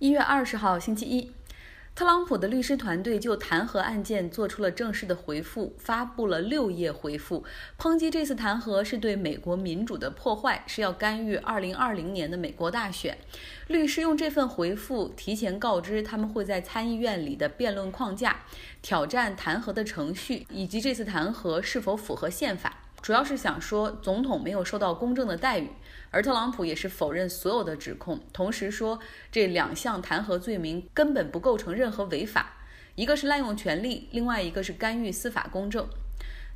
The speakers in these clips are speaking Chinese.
一月二十号，星期一，特朗普的律师团队就弹劾案件做出了正式的回复，发布了六页回复，抨击这次弹劾是对美国民主的破坏，是要干预二零二零年的美国大选。律师用这份回复提前告知他们会在参议院里的辩论框架，挑战弹劾的程序，以及这次弹劾是否符合宪法。主要是想说总统没有受到公正的待遇，而特朗普也是否认所有的指控，同时说这两项弹劾罪名根本不构成任何违法，一个是滥用权力，另外一个是干预司法公正。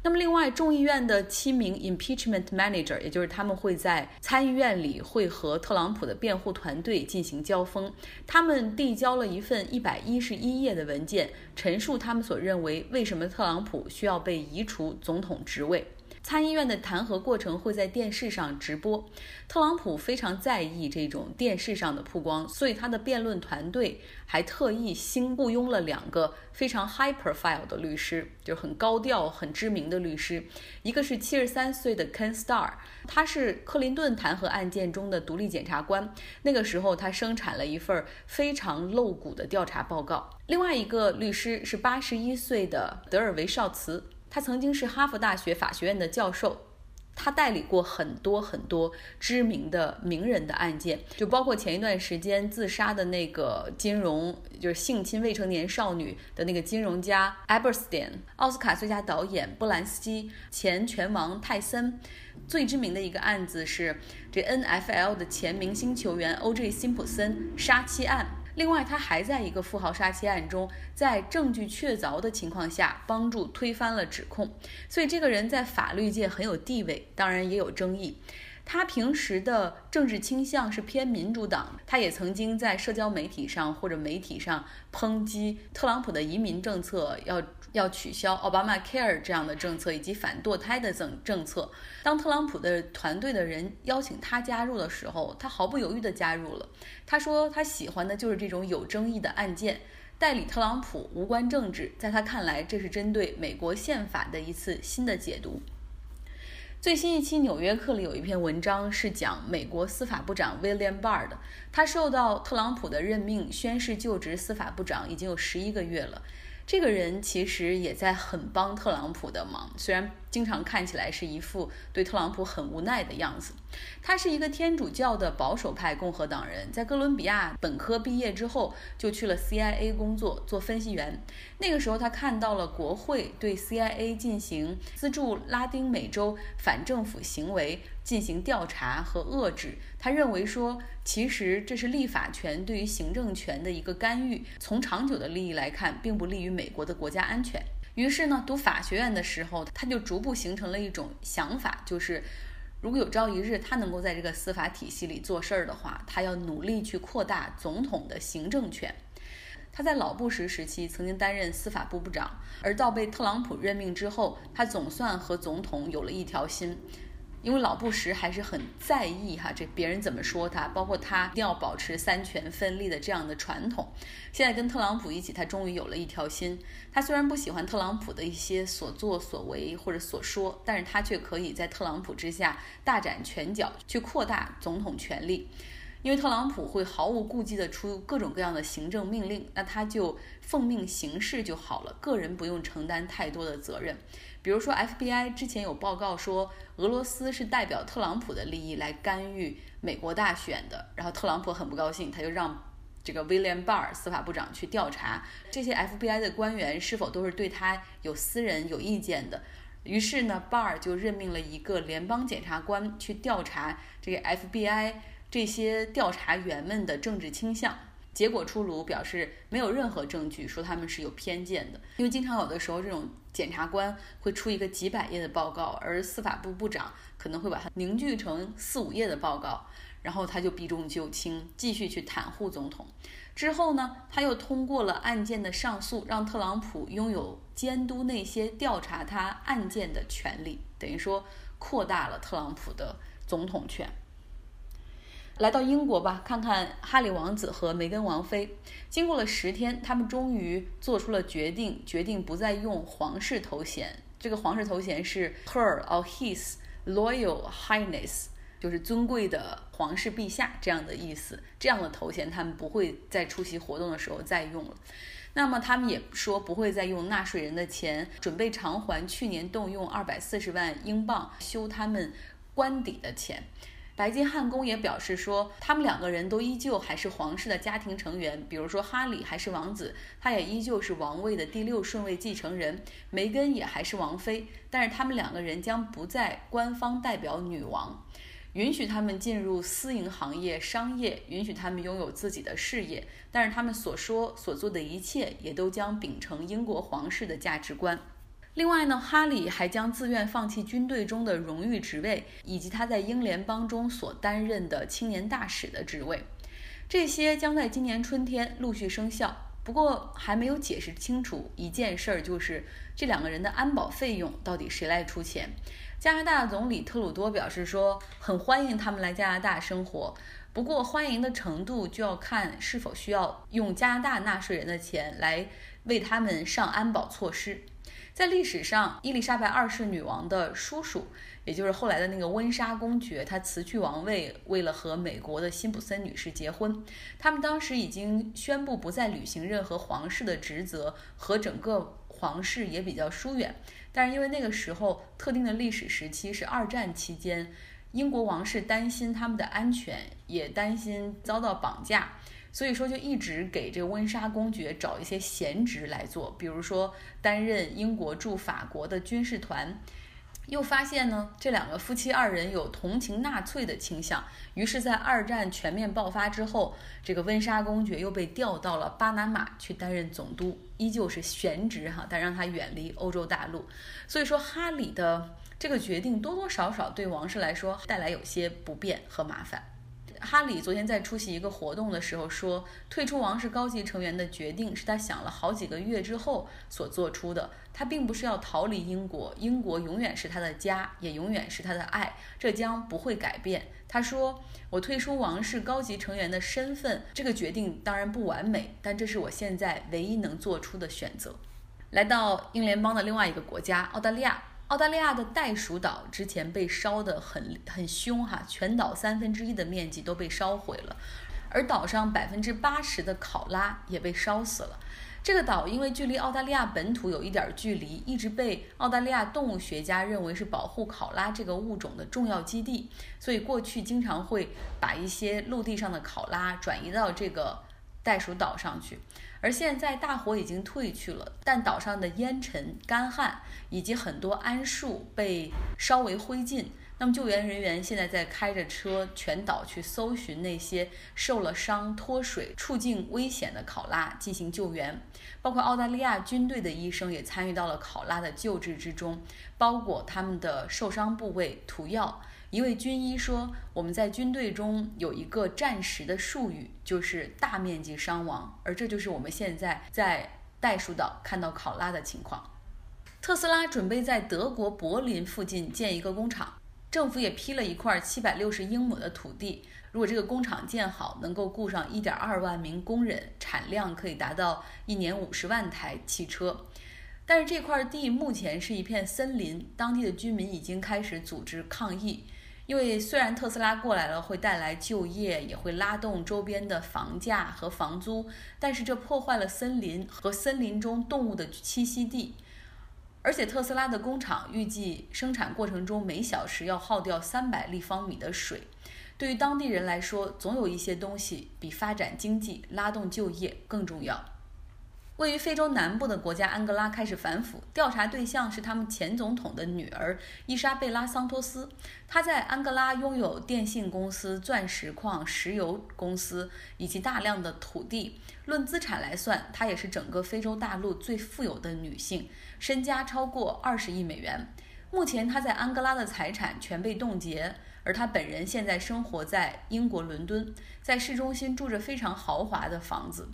那么，另外众议院的七名 impeachment manager，也就是他们会在参议院里会和特朗普的辩护团队进行交锋，他们递交了一份一百一十一页的文件，陈述他们所认为为什么特朗普需要被移除总统职位。参议院的弹劾过程会在电视上直播，特朗普非常在意这种电视上的曝光，所以他的辩论团队还特意新雇佣了两个非常 high profile 的律师，就是很高调、很知名的律师。一个是七十三岁的 Ken Starr，他是克林顿弹劾案件中的独立检察官，那个时候他生产了一份非常露骨的调查报告。另外一个律师是八十一岁的德尔维绍茨。他曾经是哈佛大学法学院的教授，他代理过很多很多知名的名人的案件，就包括前一段时间自杀的那个金融，就是性侵未成年少女的那个金融家 Eberstein，奥斯卡最佳导演布兰斯基，前拳王泰森，最知名的一个案子是这 NFL 的前明星球员 O.J. 辛普森杀妻案。另外，他还在一个富豪杀妻案中，在证据确凿的情况下，帮助推翻了指控。所以，这个人在法律界很有地位，当然也有争议。他平时的政治倾向是偏民主党，他也曾经在社交媒体上或者媒体上抨击特朗普的移民政策，要要取消奥巴马 Care 这样的政策以及反堕胎的政政策。当特朗普的团队的人邀请他加入的时候，他毫不犹豫地加入了。他说他喜欢的就是这种有争议的案件，代理特朗普无关政治，在他看来，这是针对美国宪法的一次新的解读。最新一期《纽约客》里有一篇文章是讲美国司法部长 William Barr 的，他受到特朗普的任命，宣誓就职司法部长已经有十一个月了。这个人其实也在很帮特朗普的忙，虽然经常看起来是一副对特朗普很无奈的样子。他是一个天主教的保守派共和党人，在哥伦比亚本科毕业之后就去了 CIA 工作做分析员。那个时候他看到了国会对 CIA 进行资助拉丁美洲反政府行为。进行调查和遏制，他认为说，其实这是立法权对于行政权的一个干预，从长久的利益来看，并不利于美国的国家安全。于是呢，读法学院的时候，他就逐步形成了一种想法，就是如果有朝一日他能够在这个司法体系里做事儿的话，他要努力去扩大总统的行政权。他在老布什时期曾经担任司法部部长，而到被特朗普任命之后，他总算和总统有了一条心。因为老布什还是很在意哈，这别人怎么说他，包括他一定要保持三权分立的这样的传统。现在跟特朗普一起，他终于有了一条心。他虽然不喜欢特朗普的一些所作所为或者所说，但是他却可以在特朗普之下大展拳脚，去扩大总统权力。因为特朗普会毫无顾忌地出各种各样的行政命令，那他就奉命行事就好了，个人不用承担太多的责任。比如说，FBI 之前有报告说，俄罗斯是代表特朗普的利益来干预美国大选的，然后特朗普很不高兴，他就让这个 William Barr 司法部长去调查这些 FBI 的官员是否都是对他有私人有意见的。于是呢巴尔就任命了一个联邦检察官去调查这个 FBI。这些调查员们的政治倾向结果出炉，表示没有任何证据说他们是有偏见的。因为经常有的时候，这种检察官会出一个几百页的报告，而司法部部长可能会把它凝聚成四五页的报告，然后他就避重就轻，继续去袒护总统。之后呢，他又通过了案件的上诉，让特朗普拥有监督那些调查他案件的权利，等于说扩大了特朗普的总统权。来到英国吧，看看哈里王子和梅根王妃。经过了十天，他们终于做出了决定，决定不再用皇室头衔。这个皇室头衔是 Her or His Royal Highness，就是尊贵的皇室陛下这样的意思。这样的头衔他们不会在出席活动的时候再用了。那么他们也说不会再用纳税人的钱，准备偿还去年动用二百四十万英镑修他们官邸的钱。白金汉宫也表示说，他们两个人都依旧还是皇室的家庭成员，比如说哈里还是王子，他也依旧是王位的第六顺位继承人，梅根也还是王妃，但是他们两个人将不再官方代表女王，允许他们进入私营行业、商业，允许他们拥有自己的事业，但是他们所说所做的一切也都将秉承英国皇室的价值观。另外呢，哈里还将自愿放弃军队中的荣誉职位，以及他在英联邦中所担任的青年大使的职位，这些将在今年春天陆续生效。不过还没有解释清楚一件事儿，就是这两个人的安保费用到底谁来出钱。加拿大总理特鲁多表示说，很欢迎他们来加拿大生活，不过欢迎的程度就要看是否需要用加拿大纳税人的钱来为他们上安保措施。在历史上，伊丽莎白二世女王的叔叔，也就是后来的那个温莎公爵，他辞去王位，为了和美国的辛普森女士结婚。他们当时已经宣布不再履行任何皇室的职责，和整个皇室也比较疏远。但是因为那个时候特定的历史时期是二战期间，英国王室担心他们的安全，也担心遭到绑架。所以说，就一直给这个温莎公爵找一些闲职来做，比如说担任英国驻法国的军事团。又发现呢，这两个夫妻二人有同情纳粹的倾向，于是，在二战全面爆发之后，这个温莎公爵又被调到了巴拿马去担任总督，依旧是闲职哈，但让他远离欧洲大陆。所以说，哈里的这个决定多多少少对王室来说带来有些不便和麻烦。哈里昨天在出席一个活动的时候说，退出王室高级成员的决定是他想了好几个月之后所做出的。他并不是要逃离英国，英国永远是他的家，也永远是他的爱，这将不会改变。他说：“我退出王室高级成员的身份，这个决定当然不完美，但这是我现在唯一能做出的选择。”来到英联邦的另外一个国家澳大利亚。澳大利亚的袋鼠岛之前被烧得很很凶哈，全岛三分之一的面积都被烧毁了，而岛上百分之八十的考拉也被烧死了。这个岛因为距离澳大利亚本土有一点距离，一直被澳大利亚动物学家认为是保护考拉这个物种的重要基地，所以过去经常会把一些陆地上的考拉转移到这个袋鼠岛上去。而现在大火已经退去了，但岛上的烟尘、干旱以及很多桉树被烧为灰烬。那么救援人员现在在开着车全岛去搜寻那些受了伤、脱水、处境危险的考拉进行救援，包括澳大利亚军队的医生也参与到了考拉的救治之中，包裹他们的受伤部位、涂药。一位军医说：“我们在军队中有一个战时的术语，就是大面积伤亡，而这就是我们现在在袋鼠岛看到考拉的情况。”特斯拉准备在德国柏林附近建一个工厂，政府也批了一块七百六十英亩的土地。如果这个工厂建好，能够雇上一点二万名工人，产量可以达到一年五十万台汽车。但是这块地目前是一片森林，当地的居民已经开始组织抗议。因为虽然特斯拉过来了会带来就业，也会拉动周边的房价和房租，但是这破坏了森林和森林中动物的栖息地。而且特斯拉的工厂预计生产过程中每小时要耗掉三百立方米的水。对于当地人来说，总有一些东西比发展经济、拉动就业更重要。位于非洲南部的国家安哥拉开始反腐，调查对象是他们前总统的女儿伊莎贝拉·桑托斯。她在安哥拉拥有电信公司、钻石矿、石油公司以及大量的土地。论资产来算，她也是整个非洲大陆最富有的女性，身家超过二十亿美元。目前他在安哥拉的财产全被冻结，而他本人现在生活在英国伦敦，在市中心住着非常豪华的房子。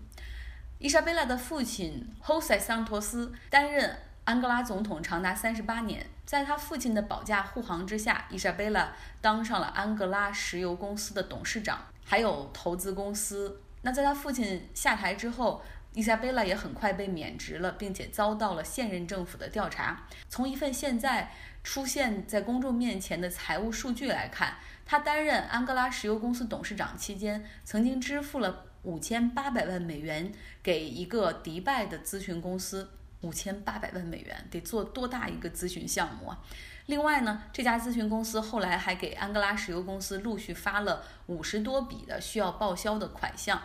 伊莎贝拉的父亲 Jose 桑托斯担任安哥拉总统长达三十八年，在他父亲的保驾护航之下，伊莎贝拉当上了安哥拉石油公司的董事长，还有投资公司。那在他父亲下台之后，伊莎贝拉也很快被免职了，并且遭到了现任政府的调查。从一份现在出现在公众面前的财务数据来看，他担任安哥拉石油公司董事长期间，曾经支付了五千八百万美元给一个迪拜的咨询公司。五千八百万美元得做多大一个咨询项目啊！另外呢，这家咨询公司后来还给安哥拉石油公司陆续发了五十多笔的需要报销的款项。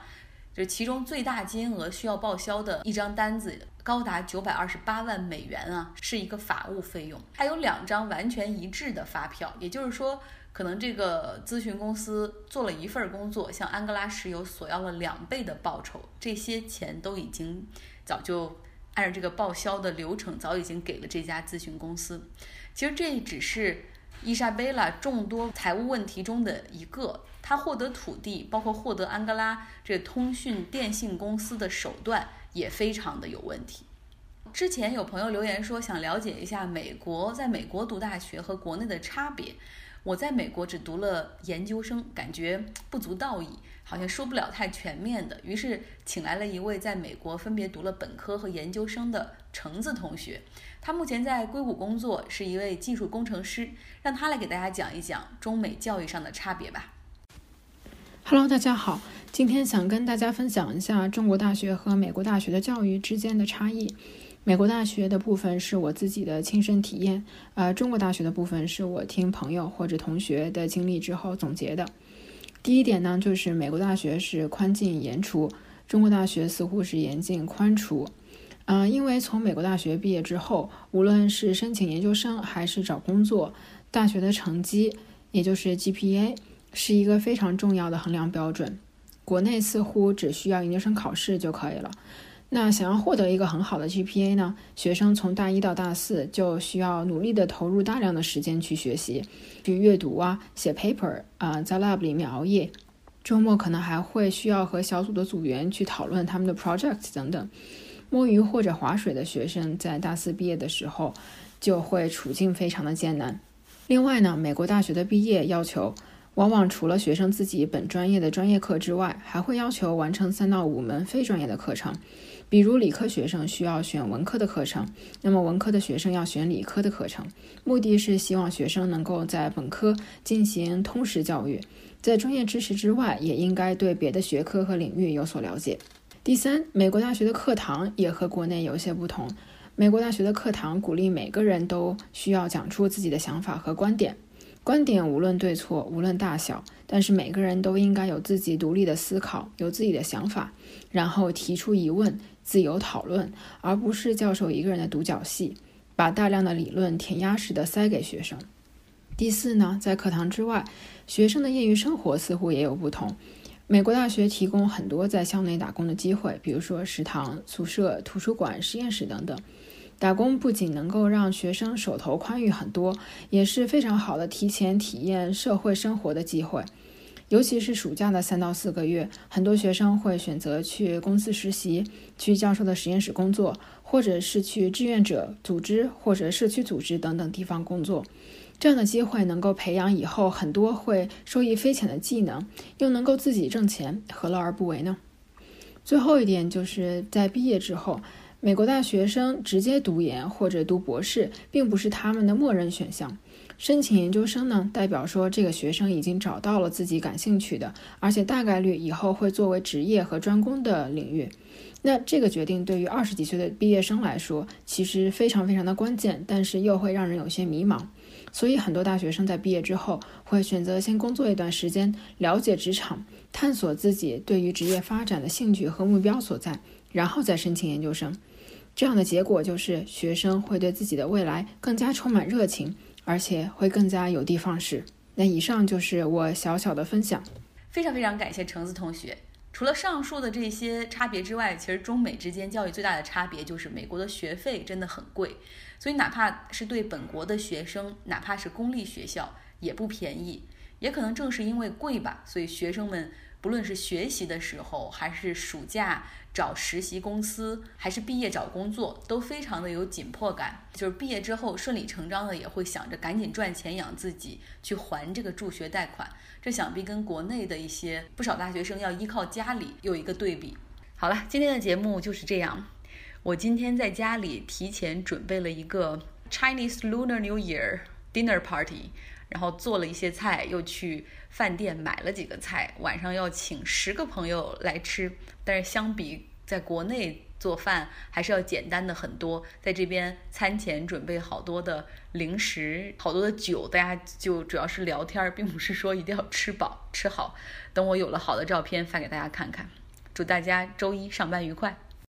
就其中最大金额需要报销的一张单子高达九百二十八万美元啊，是一个法务费用。还有两张完全一致的发票，也就是说，可能这个咨询公司做了一份工作，向安哥拉石油索要了两倍的报酬，这些钱都已经早就按照这个报销的流程早已经给了这家咨询公司。其实这只是伊莎贝拉众多财务问题中的一个。他获得土地，包括获得安哥拉这通讯电信公司的手段也非常的有问题。之前有朋友留言说想了解一下美国在美国读大学和国内的差别。我在美国只读了研究生，感觉不足道义，好像说不了太全面的。于是请来了一位在美国分别读了本科和研究生的橙子同学，他目前在硅谷工作，是一位技术工程师，让他来给大家讲一讲中美教育上的差别吧。Hello，大家好，今天想跟大家分享一下中国大学和美国大学的教育之间的差异。美国大学的部分是我自己的亲身体验，呃，中国大学的部分是我听朋友或者同学的经历之后总结的。第一点呢，就是美国大学是宽进严出，中国大学似乎是严进宽出。嗯，因为从美国大学毕业之后，无论是申请研究生还是找工作，大学的成绩，也就是 GPA。是一个非常重要的衡量标准。国内似乎只需要研究生考试就可以了。那想要获得一个很好的 GPA 呢？学生从大一到大四就需要努力的投入大量的时间去学习、去阅读啊、写 paper 啊，在 lab 里面熬夜。周末可能还会需要和小组的组员去讨论他们的 project 等等。摸鱼或者划水的学生在大四毕业的时候就会处境非常的艰难。另外呢，美国大学的毕业要求。往往除了学生自己本专业的专业课之外，还会要求完成三到五门非专业的课程。比如理科学生需要选文科的课程，那么文科的学生要选理科的课程。目的是希望学生能够在本科进行通识教育，在专业知识之外，也应该对别的学科和领域有所了解。第三，美国大学的课堂也和国内有些不同。美国大学的课堂鼓励每个人都需要讲出自己的想法和观点。观点无论对错，无论大小，但是每个人都应该有自己独立的思考，有自己的想法，然后提出疑问，自由讨论，而不是教授一个人的独角戏，把大量的理论填鸭式的塞给学生。第四呢，在课堂之外，学生的业余生活似乎也有不同。美国大学提供很多在校内打工的机会，比如说食堂、宿舍、图书馆、实验室等等。打工不仅能够让学生手头宽裕很多，也是非常好的提前体验社会生活的机会。尤其是暑假的三到四个月，很多学生会选择去公司实习，去教授的实验室工作，或者是去志愿者组织或者社区组织等等地方工作。这样的机会能够培养以后很多会受益匪浅的技能，又能够自己挣钱，何乐而不为呢？最后一点就是在毕业之后。美国大学生直接读研或者读博士，并不是他们的默认选项。申请研究生呢，代表说这个学生已经找到了自己感兴趣的，而且大概率以后会作为职业和专攻的领域。那这个决定对于二十几岁的毕业生来说，其实非常非常的关键，但是又会让人有些迷茫。所以很多大学生在毕业之后，会选择先工作一段时间，了解职场，探索自己对于职业发展的兴趣和目标所在，然后再申请研究生。这样的结果就是学生会对自己的未来更加充满热情，而且会更加有的放矢。那以上就是我小小的分享，非常非常感谢橙子同学。除了上述的这些差别之外，其实中美之间教育最大的差别就是美国的学费真的很贵，所以哪怕是对本国的学生，哪怕是公立学校也不便宜。也可能正是因为贵吧，所以学生们不论是学习的时候，还是暑假。找实习公司还是毕业找工作都非常的有紧迫感，就是毕业之后顺理成章的也会想着赶紧赚钱养自己，去还这个助学贷款。这想必跟国内的一些不少大学生要依靠家里有一个对比。好了，今天的节目就是这样。我今天在家里提前准备了一个 Chinese Lunar New Year dinner party，然后做了一些菜，又去饭店买了几个菜，晚上要请十个朋友来吃。但是相比在国内做饭，还是要简单的很多。在这边餐前准备好多的零食，好多的酒，大家就主要是聊天，并不是说一定要吃饱吃好。等我有了好的照片发给大家看看。祝大家周一上班愉快。